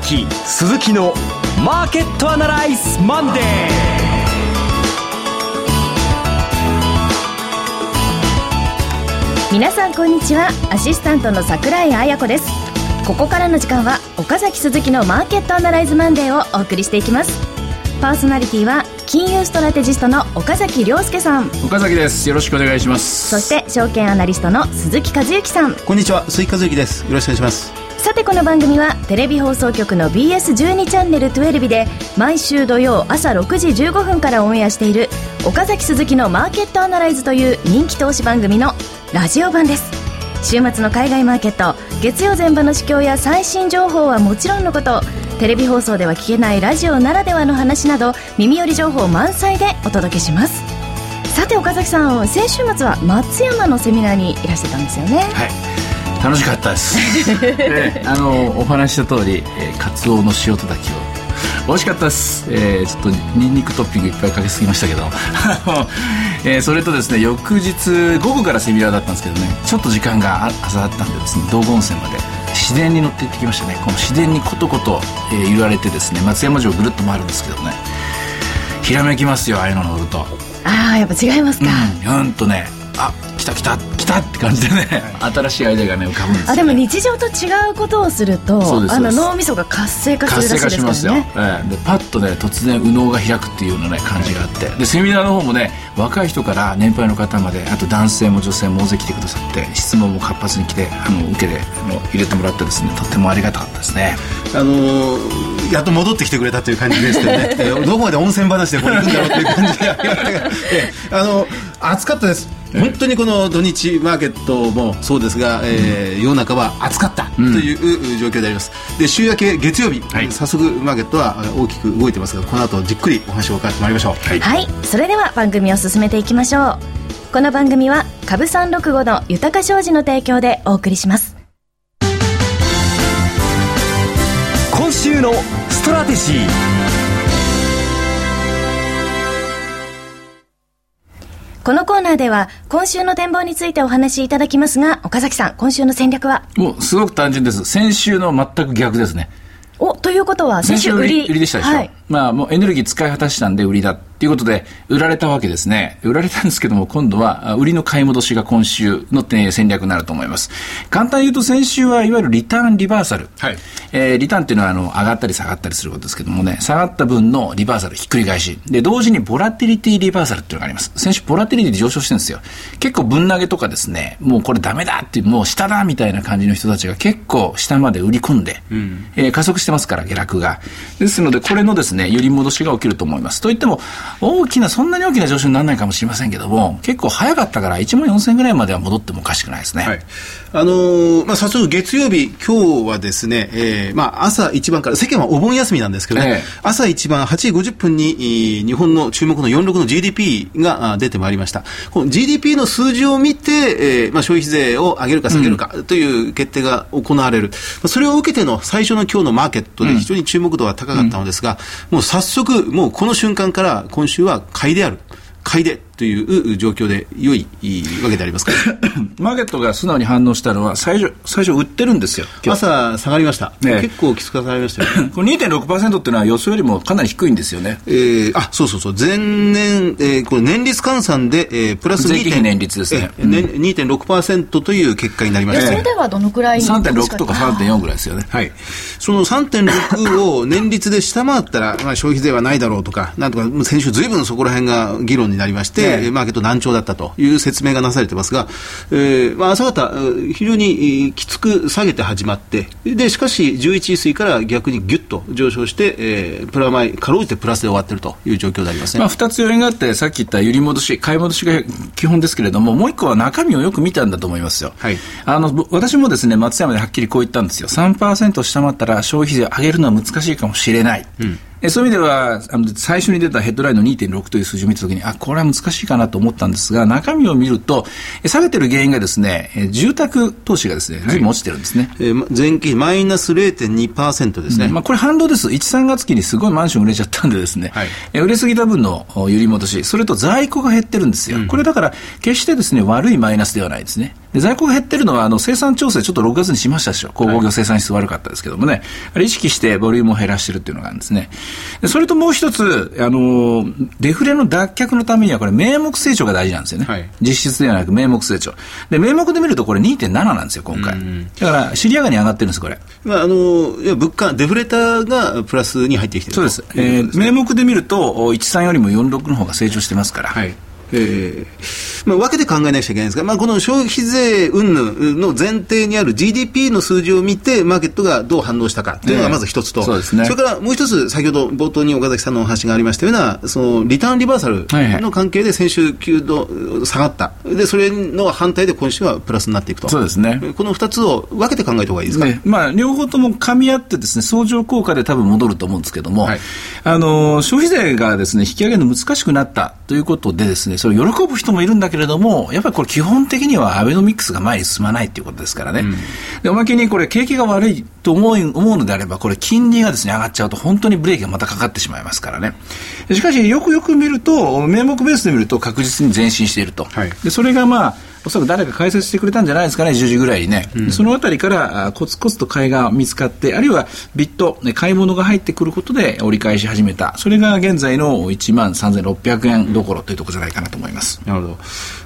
崎鈴木のマーケットアナライズマンデー。皆さんこんにちは。アシスタントの桜井彩子です。ここからの時間は岡崎鈴木のマーケットアナライズマンデーをお送りしていきます。パーソナリティは金融ストラテジストの岡崎良介さん。岡崎です。よろしくお願いします。そして証券アナリストの鈴木一之さん。こんにちは。鈴木和之です。よろしくお願いしますさてこの番組はテレビ放送局の BS12 チャンネル12で毎週土曜朝6時15分からオンエアしている岡崎鈴木のマーケットアナライズという人気投資番組のラジオ版です。週末の海外マーケット月曜前場の市況や最新情報はもちろんのことテレビ放送では聞けないラジオならではの話など耳寄り情報満載でお届けします。さて岡崎さん先週末は松山のセミナーにいらしてたんですよね。はい。楽しかったです。えあのお話した通り、えー、カツオの塩たたきを。美味しかったです、えー、ちょっとニンニクトッピングいっぱいかけすぎましたけど、えー、それとですね翌日午後からセミナーだったんですけどね。ちょっと時間が朝だったんでですね道後温泉まで。自然に乗って行ってきましたね。この自然にことこと、えー、揺られてですね松山城ぐるっと回るんですけどね。ひらめきますよああいうの乗ると。ああやっぱ違いますか。うん、んとねあ来た来た来たって感じでね。新しいアイデアがね浮かぶんですあでも日常と違うことをするとあの脳みそが活性化するらしいですからね。活性化しますよ、ええ、でパッとね突然右脳が開くっていうようなね感じがあって。でセミナーの方もね若い人から年配の方まであと男性も女性も大勢来てくださって質問も活発に来てあの受けであの入れてもらってですねとってもありがたかったですね。あのー、やっと戻ってきてくれたという感じですけどね どこまで温泉話でこれ行くんだろうっていう感じで。あの暑かったです本当にこの土日マーケットもそうですが、えー、世の中は暑かったという状況であります、で週明け月曜日、はい、早速マーケットは大きく動いてますがこの後じっくりお話を伺ってまいりましょう。はい、はい、それでは番組を進めていきましょう。この番組は株三六五の豊か商事の提供でお送りします。今週のストラテジーこのコーナーでは今週の展望についてお話しいただきますが岡崎さん今週の戦略は？もうすごく単純です。先週の全く逆ですね。おということは先週売り。売りでしたでしょ、はい、まあもうエネルギー使い果たしたんで売りだということで、売られたわけですね。売られたんですけども、今度は売りの買い戻しが今週の戦略になると思います。簡単に言うと先週はいわゆるリターンリバーサル。はい、えー、リターンっていうのはあの上がったり下がったりすることですけどもね、下がった分のリバーサルひっくり返し。で、同時にボラティリティリバーサルっていうのがあります。先週ボラティリティ上昇してるんですよ。結構ぶん投げとかですね、もうこれダメだってもう下だみたいな感じの人たちが結構下まで売り込んで、うん、えー、加速してますから下落が。ですので、これのですね、揺り戻しが起きると思います。といっても、大きなそんんなに大きな上昇にならないかもしれませんけども、結構早かったから、1万4000円ぐらいまでは戻ってもおかしくないですね。はい、あのー、まあ、早速月曜日、今日はですね、えー、まあ、朝一番から、世間はお盆休みなんですけどね、えー、朝一番8時50分に、日本の注目の46の GDP が出てまいりました。この GDP の数字を見て、えー、まあ、消費税を上げるか下げるかという決定が行われる。うん、それを受けての最初の今日のマーケットで非常に注目度が高かったのですが、うん、もう早速、もうこの瞬間から今週は買いである。買いでという状況で良いわけでありますか？マーケットが素直に反応したのは最初、最初売ってるんですよ。朝下がりました。ね、結構きつく下がりましたよ、ね。これ2.6%っていうのは予想よりもかなり低いんですよね。えー、あ、そうそうそう。前年、えー、これ年率換算で、えー、プラス2.6%年率ですね。えー、ね、2.6%という結果になりました。それではどのくらい ?3.6 とか3.4ぐらいですよね。はい。その3.6を年率で下回ったら、まあ消費税はないだろうとか、なんとか先週ずいぶんそこら辺が議論になりまして、ね、マーケット難聴だったという説明がなされてますが、えーまあ、朝方、非常にきつく下げて始まって、でしかし11時過ぎから逆にぎゅっと上昇して、えー、プラマイ、かろうじてプラスで終わっているという状況でありますね、まあ、2つ要因があって、さっき言った揺り戻し、買い戻しが基本ですけれども、もう一個は中身をよく見たんだと思いますよ。はい、あの私もですね松山ではっきりこう言ったんですよ、3%下回ったら消費税を上げるのは難しいかもしれない。うんそういう意味では、あの最初に出たヘッドラインの2.6という数字を見たときに、あ、これは難しいかなと思ったんですが、中身を見ると、下げてる原因がですね、住宅投資がですね、ずいぶん落ちてるんですね。えー、前期マイナス0.2%ですね。うん、まあ、これ反動です。1、3月期にすごいマンション売れちゃったんでですね、はい、え売れすぎた分の揺り戻し、それと在庫が減ってるんですよ。うん、これだから、決してですね、悪いマイナスではないですね。で在庫が減ってるのは、あの、生産調整ちょっと6月にしましたでしょ。鉱工業生産質悪かったですけどもね。はい、あれ意識してボリュームを減らしてるっていうのがあるんですね。でそれともう一つ、あの、デフレの脱却のためにはこれ名目成長が大事なんですよね。はい、実質ではなく名目成長。で、名目で見るとこれ2.7なんですよ、今回。だから、尻上がりに上がってるんです、これ。まあ、あの、物価、デフレターがプラスに入ってきてるそうです。えー、名目で見ると、13よりも46の方が成長してますから。はいえー。まあ、分けて考えなくちゃいけないんですが、まあ、この消費税云々の前提にある GDP の数字を見て、マーケットがどう反応したかというのがまず一つと、えー、そね、それからもう一つ、先ほど冒頭に岡崎さんのお話がありましたような、そのリターンリバーサルの関係で先週9度下がった、でそれの反対で今週はプラスになっていくと、そうですね、この2つを分けて考えた方がいいですか、ね、まあ、両方とも噛み合ってです、ね、相乗効果で多分戻ると思うんですけども、はい、あの消費税がです、ね、引き上げるの難しくなったということでです、ね、それ喜ぶ人もいるんだけれども、やっぱりこれ、基本的にはアベノミクスが前に進まないということですからね、うん、でおまけにこれ、景気が悪いと思う思うのであれば、これ、金利がです、ね、上がっちゃうと、本当にブレーキがまたかかってしまいますからね。しかし、よくよく見ると、名目ベースで見ると、確実に前進していると。はい、でそれがまあおそらく誰か解説してくれたんじゃないですかね、10時ぐらいにね。うん、そのあたりからコツコツと買いが見つかって、あるいはビット、買い物が入ってくることで折り返し始めた。それが現在の1万3600円どころというところじゃないかなと思います。なるほど。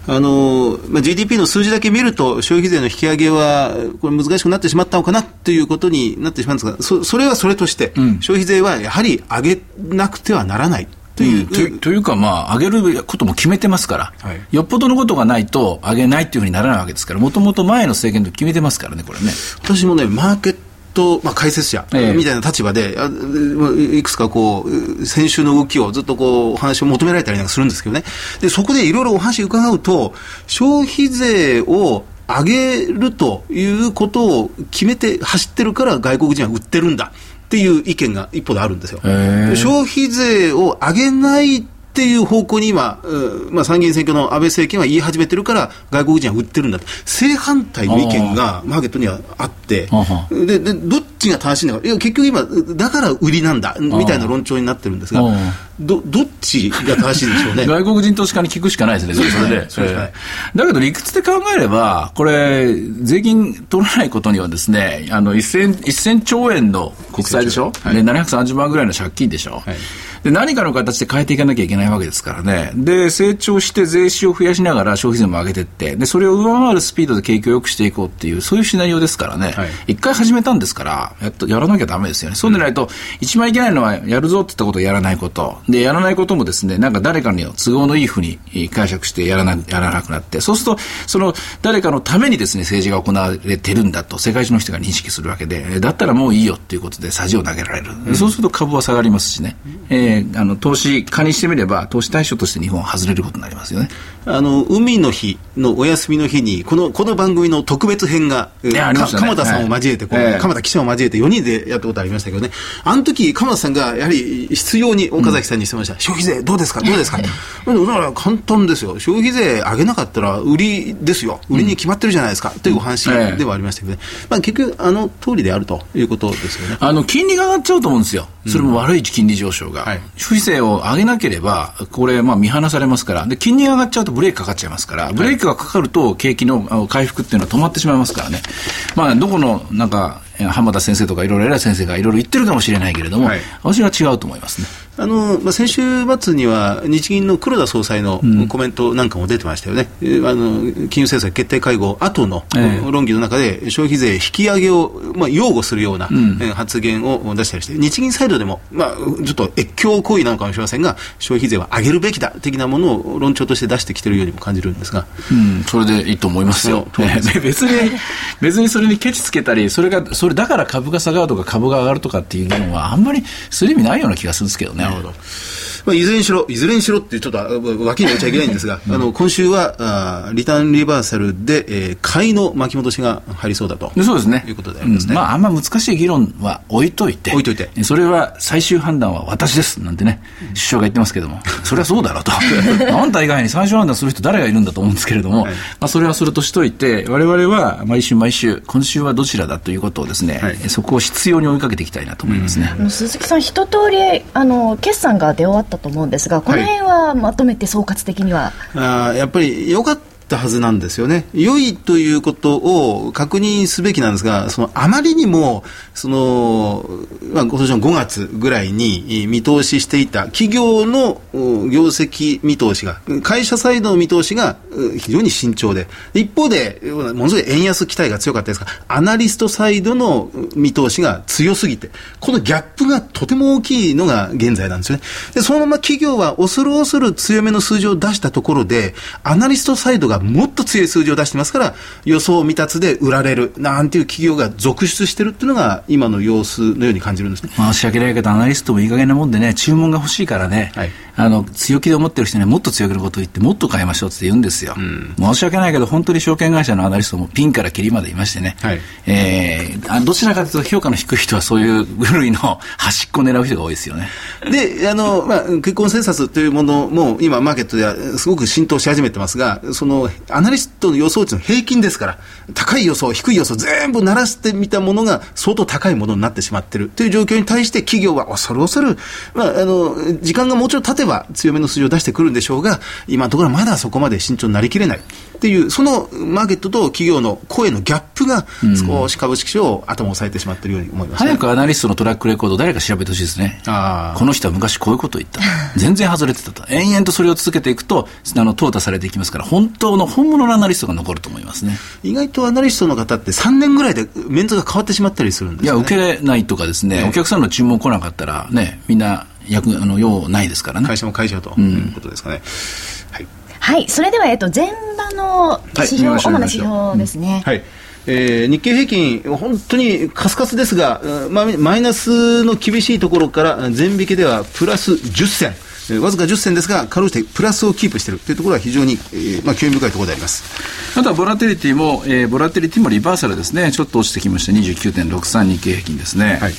あの、まあ、GDP の数字だけ見ると、消費税の引き上げは、これ難しくなってしまったのかなということになってしまうんですが、そそれはそれとして、うん、消費税はやはり上げなくてはならない。という、うん、というか、まあ、上げることも決めてますから、はい、よっぽどのことがないと、上げないっていうふうにならないわけですから、もともと前の政権と決めてますからね、これね。私もね、マーケット、まあ、解説者みたいな立場で、えいくつかこう、先週の動きをずっとこう、お話を求められたりなんかするんですけどね。で、そこでいろいろお話伺うと、消費税を上げるということを決めて走ってるから外国人は売ってるんだ。っていう意見が一方であるんですよ。消費税を上げないっていう方向に今、まあ、参議院選挙の安倍政権は言い始めてるから、外国人は売ってるんだ正反対の意見がマーケットにはあって、ででどっちが正しいのか、いや結局今、だから売りなんだみたいな論調になってるんですが、どどっちが正しいでしょうね。外国人投資家に聞くしかないですね、それで。それで。だけど理屈で考えれば、これ、税金取らないことにはですね、あの 1000, 1000兆円の国債でしょ、はい、730万ぐらいの借金でしょ？はいで、何かの形で変えていかなきゃいけないわけですからね。で、成長して税収を増やしながら消費税も上げていって、で、それを上回るスピードで景気を良くしていこうっていう、そういうシナリオですからね。はい、一回始めたんですから、やっと、やらなきゃダメですよね。そうでないと、一番いけないのは、やるぞって言ったことをやらないこと。で、やらないこともですね、なんか誰かに都合のいいふうに解釈してやらな、やらなくなって、そうすると、その、誰かのためにですね、政治が行われてるんだと、世界中の人が認識するわけで、だったらもういいよっていうことで、さじを投げられる。うん、そうすると株は下がりますしね。えー、あの、投資家にしてみれば、投資対象として日本は外れることになりますよね。あの、海の日のお休みの日に、この、この番組の特別編が、ね、鎌田さんを交えて、こう、えー、鎌田記者を交えて4人でやったことありましたけどね、あの時、鎌田さんがやはり必要に岡崎さんにしてました。うん、消費税どうですか？どうですか、うん、だから簡単ですよ。消費税上げなかったら売りですよ。売りに決まってるじゃないですか、というお話ではありましたけどね。まあ結局、あの通りであるということですよね。あの、金利が上がっちゃうと思うんですよ。それも悪い金利上昇が。はい、消費税を上げなければ、これ、まあ見放されますから、で、金利が上がっちゃうとブレーキかかっちゃいますから、ブレーキがかかると景気の回復っていうのは止まってしまいますからね。まあ、どこの、なんか、浜田先生とかいろいろ偉い先生がいろいろ言ってるかもしれないけれども、はい、私は違うと思いますね。あのまあ、先週末には日銀の黒田総裁のコメントなんかも出てましたよね、うん、あの金融政策決定会合後の論議の中で消費税引き上げを、まあ、擁護するような、発言を出したりして、日銀サイドでも、まあ、ちょっと越境行為なのかもしれませんが、消費税は上げるべきだ的なものを論調として出してきているようにも感じるんですが、うん、それでいいと思いますよ、別に別にそれにケチつけたり、それがそれだから株が下がるとか株が上がるとかっていう議論は、あんまりする意味ないような気がするんですけどね。なるほど。まあ、いずれにしろ、いずれにしろってちょっと脇に置いちゃいけないんですが、あの今週はあリターンリバーサルで、えー、買いの巻き戻しが入りそうだと。そうですね。いうことでありますね。うん、まあ、あんま難しい議論は置いといて、置いといて。それは最終判断は私ですなんてね、首相が言ってますけども、それはそうだろうと、あんた以外に最終判断する人、誰がいるんだと思うんですけれども、はい、まあ、それはそれとしといて、われわれは毎週毎週、今週はどちらだということをですね、はい、そこを必要に追いかけていきたいなと思いますね、うん、鈴木さん、一通りあの決算が出終わったと思うんですが、この辺はまとめて総括的には。はい、あやっぱりよかったたはずなんですよね。良いということを確認すべきなんですが、そのあまりにも、その、まあ、今年の5月ぐらいに見通ししていた企業の業績見通しが、会社サイドの見通しが非常に慎重で、一方で、ものすごい円安期待が強かったですが、アナリストサイドの見通しが強すぎて、このギャップがとても大きいのが現在なんですよね。で、そのまま企業は恐る恐る強めの数字を出したところで、アナリストサイドがもっと強い数字を出してますから、予想未達で売られるなんていう企業が続出してるっていうのが、今の様子のように感じるんですね。申し訳ないけど、アナリストもいい加減なもんでね、注文が欲しいからね、はい、あの強気で思ってる人にはもっと強気のことを言って、もっと買いましょうって言うんですよ、うん、申し訳ないけど、本当に証券会社のアナリストもピンからキリまでいましてね、はい、えー、どちらかというと、評価の低い人はそういう部類の 端っこを狙う人が多いですよね。で、あの、まあ、結婚センサスというものも、今、マーケットではすごく浸透し始めてますが、その、アナリストの予想値の平均ですから、高い予想、低い予想、全部鳴らしてみたものが相当高いものになってしまっているという状況に対して、企業は恐る恐る、まあ、あの、時間がもうちょっと経てば強めの数字を出してくるんでしょうが、今のところまだそこまで慎重になりきれない。っていう、そのマーケットと企業の声のギャップが、少し株式市場を頭を押さえてしまっているように思います、ね、早くアナリストのトラックレコード、誰か調べてほしいですね。この人は昔こういうことを言った。全然外れてたと。延々とそれを続けていくと、あの、淘汰されていきますから、本当の本物のアナリストが残ると思いますね。意外とアナリストの方って3年ぐらいでメンツが変わってしまったりするんです、ね、いや、受けないとかですね、お客さんの注文来なかったら、ね、みんな、役、あの、用ないですからね。会社も会社ということですかね。はい。はい、それでは、えっと、前場の指標、はい、主な指標ですね。はい。えー、日経平均、本当にカスカスですが、まあ、マイナスの厳しいところから全引けではプラス10銭。えー、わずか10銭ですが、かろうじてプラスをキープしている。というところは非常に、えーまあ、興味深いところであります。あとはボラテリティも、えー、ボラテリティもリバーサルですね、ちょっと落ちてきました、29.63日経平均ですね。はい。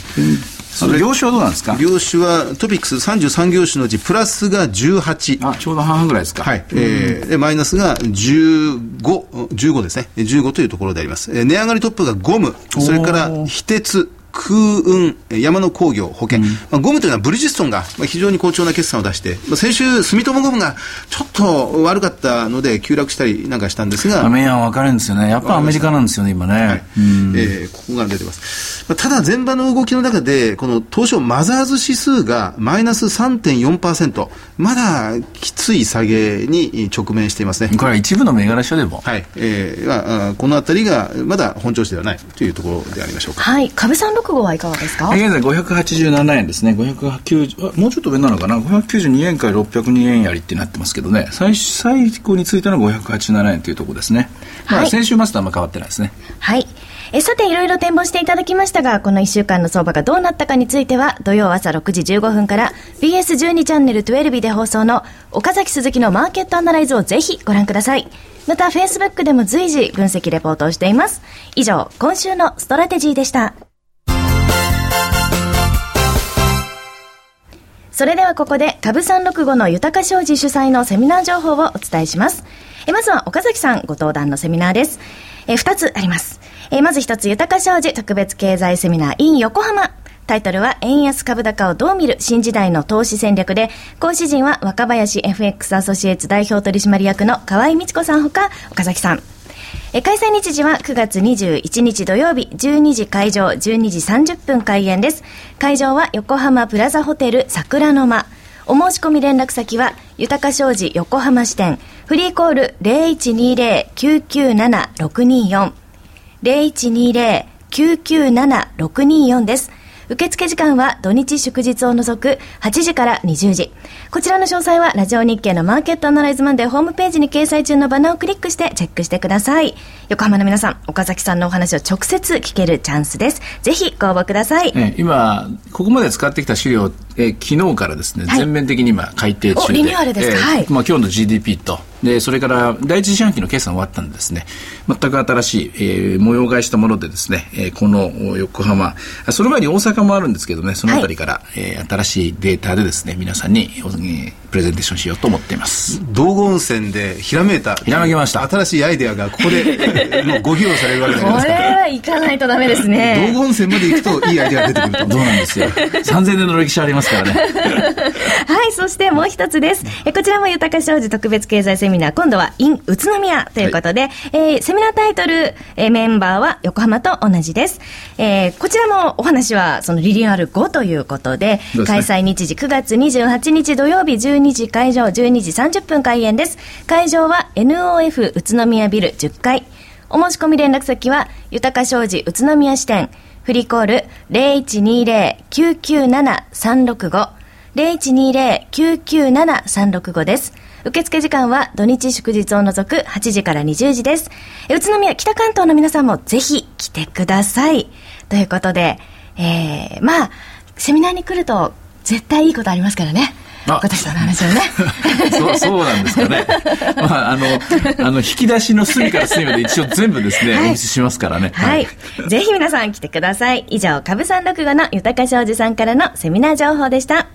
その業種はどうなんですか？業種はトピックス33業種のうちプラスが18あちょうど半々ぐらいですか。はい、えー、でマイナスが15 15ですね。15というところであります、えー、値上がりトップがゴム。それから非鉄空運、山の工業、保険、うん、まあ、ゴムというのはブリヂストンが非常に好調な決算を出して、まあ、先週、住友ゴムがちょっと悪かったので、急落したりなんかしたんですが、アメリカは分かるんですよね、やっぱアメリカなんですよね、今ね。はい、えー、ここが出てます。まあ、ただ、前場の動きの中で、この東証マザーズ指数がマイナス3.4%、まだきつい下げに直面していますね。これは一部の銘柄書でも。はい。えー、まあ、このあたりがまだ本調子ではないというところでありましょうか。はい。株三六五はいかがですか現在587円ですね。590、もうちょっと上なのかな ?592 円から602円やりってなってますけどね。最最高についたのは587円というところですね。はい、まあ、先週末とあんま変わってないですね。はい。えさて、いろいろ展望していただきましたが、この1週間の相場がどうなったかについては、土曜朝6時15分から BS12 チャンネル12で放送の岡崎鈴木のマーケットアナライズをぜひご覧ください。また、Facebook でも随時分析レポートをしています。以上、今週のストラテジーでした。それではここで、株365の豊か商事主催のセミナー情報をお伝えします。えまずは岡崎さんご登壇のセミナーです。え二つあります。えまず一つ、豊か商事特別経済セミナー in 横浜。タイトルは、円安株高をどう見る新時代の投資戦略で、講師陣は若林 FX アソシエイツ代表取締役の河合美智子さんほか、岡崎さん。え開催日時は9月21日土曜日、12時会場、12時30分開演です。会場は横浜プラザホテル桜の間。お申し込み連絡先は、豊か商事横浜支店、フリーコール0120-997-624。0120-997-624です。受付時間は土日祝日を除く8時から20時。こちらの詳細はラジオ日経のマーケットアナライズマンデーホームページに掲載中のバナーをクリックしてチェックしてください。横浜の皆さん、岡崎さんのお話を直接聞けるチャンスです。ぜひご応募ください。ね、今、ここまで使ってきた資料、え昨日からですね、はい、全面的に今改定中で。リニューアルですか、えー、はい。まあ今日の GDP と、で、それから第一四半期の決算終わったんでですね、全く新しい、えー、模様替えしたものでですね、えー、この横浜、その前に大阪もあるんですけどね、そのあたりから、はい、えー、新しいデータでですね、皆さんに、えー、プレゼンテーションしようと思っています。道後温泉でひらめいた。ひらめきました。新しいアイデアがここで もうご披露されるわけですか。これは行かないとダメですね。道後温泉まで行くといいアイデアが出てくると。そうなんですよ。3000年の歴史ありますからね。はい、そしてもう一つです。えこちらも豊か商事特別経済セミナー、今度は in 宇都宮ということで、はい、えー、セミナータイトル、えー、メンバーは横浜と同じです。えー、こちらもお話はそのリニューアル後ということで、で開催日時9月28日土曜日12時会場、12時30分開演です。会場は NOF 宇都宮ビル10階。お申し込み連絡先は、豊か商事宇都宮支店、フリーコール0120-997-365、0120-997-365です。受付時間は土日祝日を除く8時から20時です。宇都宮、北関東の皆さんもぜひ来てください。ということで、えー、まあ、セミナーに来ると絶対いいことありますからね。私さんの話をね。そうそうなんですかね、まあ、あのあの引き出しの隅から隅まで一応全部ですね、はい、お見せしますからね。はい、はい、ぜひ皆さん来てください。以上株三六五の豊か商事さんからのセミナー情報でした。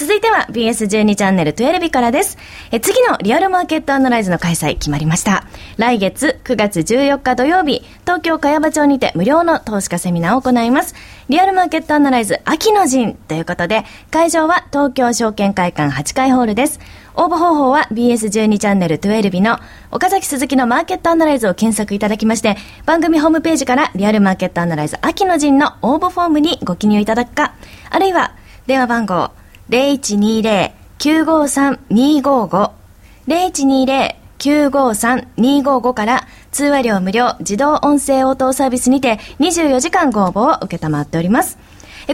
続いては BS12 チャンネル12日からです。え次のリアルマーケットアナライズの開催決まりました。来月9月14日土曜日、東京茅場町にて無料の投資家セミナーを行います。リアルマーケットアナライズ秋の陣ということで、会場は東京証券会館8階ホールです。応募方法は BS12 チャンネル12日の岡崎鈴木のマーケットアナライズを検索いただきまして、番組ホームページからリアルマーケットアナライズ秋の陣の応募フォームにご記入いただくか、あるいは電話番号0120-953-255 953-255から通話料無料自動音声応答サービスにて24時間ご応募を受けたまっております。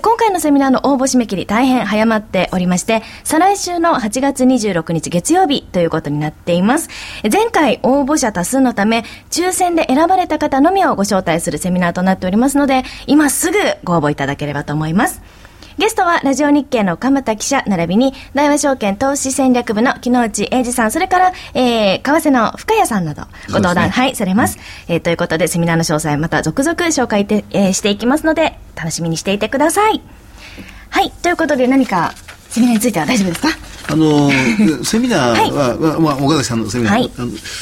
今回のセミナーの応募締め切り大変早まっておりまして、再来週の8月26日月曜日ということになっています。前回応募者多数のため、抽選で選ばれた方のみをご招待するセミナーとなっておりますので、今すぐご応募いただければと思います。ゲストはラジオ日経の鎌田記者並びに大和証券投資戦略部の木之内英二さんそれから、えー、為替の深谷さんなどご登壇、ね、はいされます、うん、えー、ということでセミナーの詳細また続々紹介て、えー、していきますので楽しみにしていてください。はいということで何かセミナーについては大丈夫ですか？あのセミナーは、はい、まあ、岡崎さんのセミナー、はい、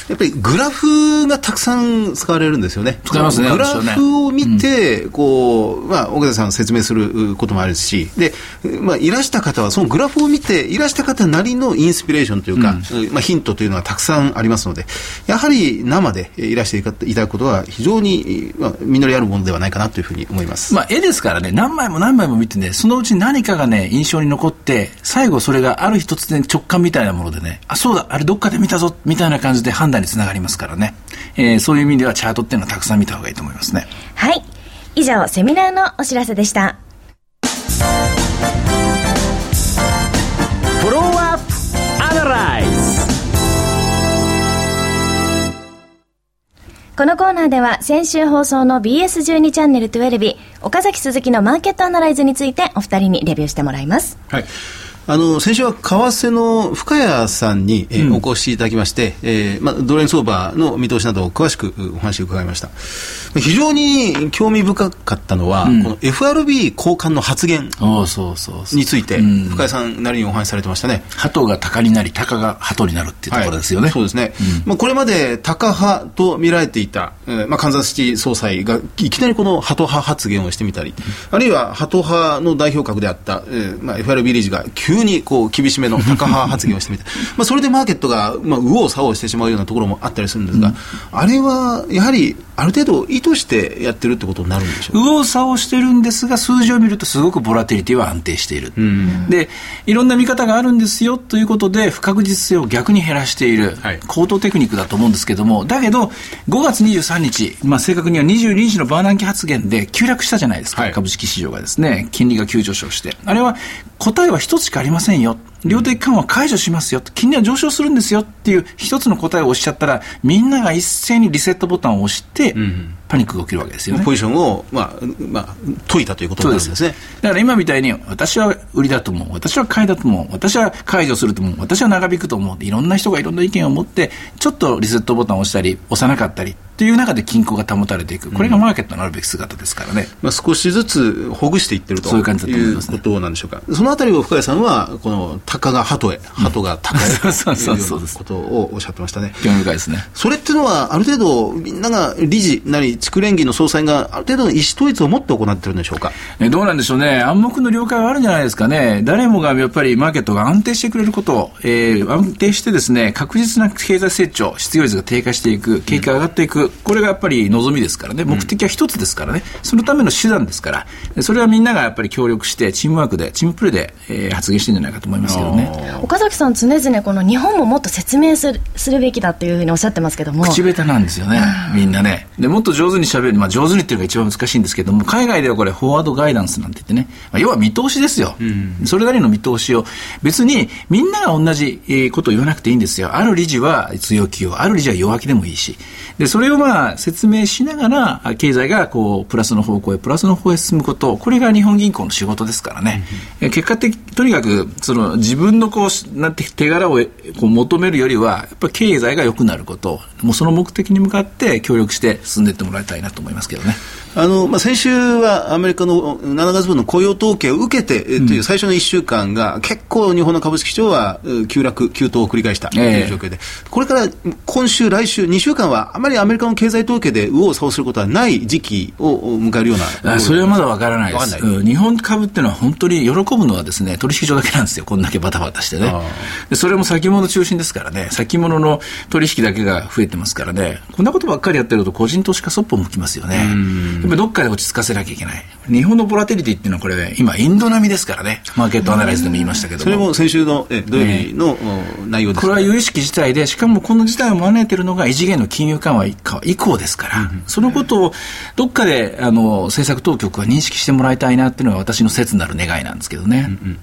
やっぱりグラフがたくさん使われるんですよね。使いますね。グラフを見て、うん、こう、まあ、岡崎さん説明することもあるし、で、まあ、いらした方は、そのグラフを見て、いらした方なりのインスピレーションというか、うん、まあ、ヒントというのはたくさんありますので、やはり生でいらしていただくことは、非常に、まあ、実りあるものではないかなというふうに思います。まあ、絵ですからね、何枚も何枚も見てね、そのうち何かがね、印象に残って、最後それがある日突然直感みたいなものでね、あ、そうだ、あれどっかで見たぞ、みたいな感じで判断につながりますからね。えー、そういう意味ではチャートっていうのはたくさん見た方がいいと思いますね。はい。以上、セミナーのお知らせでした。このコーナーでは先週放送の BS12 チャンネル12岡崎鈴木のマーケットアナライズについてお二人にレビューしてもらいます。はい。あの先週は為替の深谷さんに、お越しいただきまして、えーまあ、ドル円相場の見通しなどを詳しくお話を伺いました。非常に興味深かったのは、うん、この FRB 高官の発言について、深谷さんなりにお話しされてましたね。鳩が鷹になり鷹が鳩になるっていうところですよね、はい、そうですね、うん、まあ、これまで鷹派と見られていた、えーまあ、カンザスシティ総裁がいきなりこの鳩派発言をしてみたり、あるいは鳩派の代表格であった、えーまあ、FRB 理事が急急にこう厳しめの高派発言をしてみた。まあそれでマーケットが、まあ、右往左往してしまうようなところもあったりするんですが、うん、あれはやはりある程度意図してやってるってことになるんでしょう右往左往してるんですが数字を見るとすごくボラティリティは安定している、うん、でいろんな見方があるんですよということで不確実性を逆に減らしている、はい、高等テクニックだと思うんですけどもだけど5月23日、まあ、正確には22日のバーナンキ発言で急落したじゃないですか、はい、株式市場がですね。金利が急上昇して。あれは答えは一つしかありませんよ。量的緩和解除しますよ、金利は上昇するんですよっていう一つの答えをおっしゃったら、みんなが一斉にリセットボタンを押して、うんパニックが起きるわけですよね。ポジションを、まあ、まあ、解いたということなんですね。だから今みたいに、私は売りだと思う、私は買いだと思う、私は解除すると思う、私は長引くと思う、いろんな人がいろんな意見を持って、ちょっとリセットボタンを押したり、押さなかったりっていう中で均衡が保たれていく、これがマーケットのあるべき姿ですからね。まあ、少しずつほぐしていってるとそういう感じだと思います、ね、いうことなんでしょうか。そのあたりを深谷さんは、この、鷹が鳩へ、鳩が鷹へ、うん、そうそうそうそうことをおっしゃってましたね。興味深いですね。それっていうのは、ある程度、みんなが理事なり、地区連議の総裁がある程度の意思統一を持って行ってるんでしょうか。えどうなんでしょうね。暗黙の了解はあるんじゃないですかね。誰もがやっぱりマーケットが安定してくれること、えー、安定してですね、確実な経済成長、失業率が低下していく、景気が上がっていく、これがやっぱり望みですからね。目的は一つですからね。そのための手段ですから、それはみんながやっぱり協力して、チームワークで、チームプレーで、えー、発言してるんじゃないかと思いますけどね。岡崎さん、常々この日本ももっと説明するするべきだっていうふうにおっしゃってますけども。口下手なんですよね、みんなね。で、もっと上手に喋る、まあ上手にっていうのが一番難しいんですけども、海外ではこれ、フォワードガイダンスなんて言ってね、まあ、要は見通しですよ、うん、それなりの見通しを、別にみんなが同じことを言わなくていいんですよ、ある理事は強気を、ある理事は弱気でもいいし、でそれをまあ説明しながら、経済がこうプラスの方向へ、プラスの方へ進むこと、これが日本銀行の仕事ですからね、うん、結果的、とにかくその自分のこうなんて手柄をこう求めるよりは、やっぱり経済が良くなること、もうその目的に向かって協力して進んでいってもらいたいなと思いますけどね。あのまあ、先週はアメリカの7月分の雇用統計を受けて、という最初の1週間が、結構日本の株式市場は急落、急騰を繰り返したという状況で、えー、これから今週、来週、2週間は、あまりアメリカの経済統計で右往左往することはない時期を迎えるようなそれはまだわからないです、うん、日本株っていうのは、本当に喜ぶのはですね取引所だけなんですよ、こんだけバタバタしてね、でそれも先物中心ですからね、先物の取引だけが増えてますからね、こんなことばっかりやってると、個人投資家そっぽ向きますよね。やっぱどっかで落ち着かせなきゃいけない。日本のボラテリティっていうのはこれ、ね、今、インド並みですからね。マーケットアナライズでも言いましたけどそれも先週のえ土曜日の、内容です、これは有意識事態で、しかもこの事態を招いているのが異次元の金融緩和以降ですから、うん、そのことをどっかであの政策当局は認識してもらいたいなっていうのが私の切なる願いなんですけどね。うんうん。ま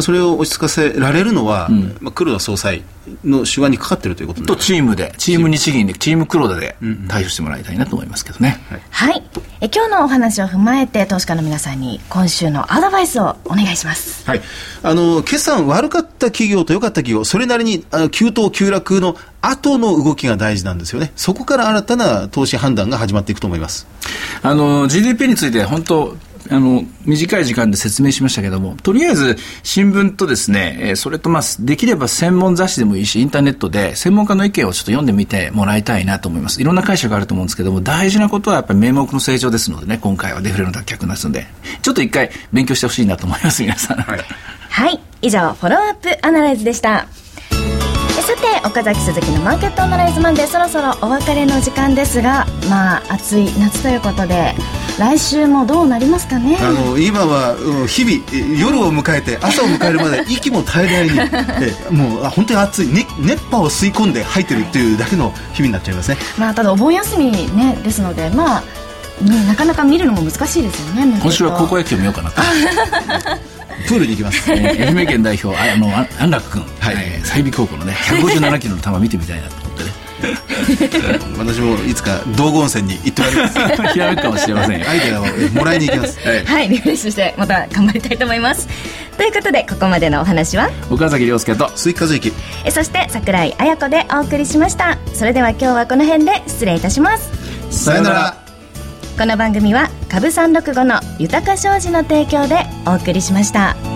あ、それを落ち着かせられるのは、うん、まあ、黒田総裁の手腕にかかっているということとチームで、チーム日銀で、チーム黒田で対処してもらいたいなと思いますけどね。はい、はい、え今日のお話を踏まえて、投資家の皆さんに今週のアドバイスをお願いします。はい、あの決算悪かった企業と良かった企業、それなりにあの急騰急落の後の動きが大事なんですよね。そこから新たな投資判断が始まっていくと思います。あの GDP について本当あの、短い時間で説明しましたけども、とりあえず新聞とですね、えそれとまあ、できれば専門雑誌でもいいし、インターネットで専門家の意見をちょっと読んでみてもらいたいなと思います。いろんな解釈があると思うんですけども、大事なことはやっぱり名目の成長ですのでね、今回はデフレの脱却ですので、ちょっと一回勉強してほしいなと思います、皆さん。はい。はい、以上、フォローアップアナライズでした。さて岡崎鈴木のマーケットアナライズマンデーそろそろお別れの時間ですがまあ暑い夏ということで来週もどうなりますかね？あの今は日々夜を迎えて朝を迎えるまで息も絶え絶えにえもう本当に暑い、ね、熱波を吸い込んで吐いてるっていうだけの日々になっちゃいますね、まあ、ただお盆休み、ね、ですのでまあね、なかなか見るのも難しいですよね今週は高校野球見ようかなと。プールに行きます、愛媛県代表あの安楽君、はい。えー、済美高校のね157キロの球見てみたいなと 私もいつか道後温泉に行ってまいります。ひらめくかもしれませんアイデアをもらいに行きます。はい、はい、リフレッシュしてまた頑張りたいと思います。ということでここまでのお話は？岡崎亮介と鈴木和之。そして櫻井彩子でお送りしました。それでは今日はこの辺で失礼いたします。さよなら。この番組は株三六五の豊か商事の提供でお送りしました。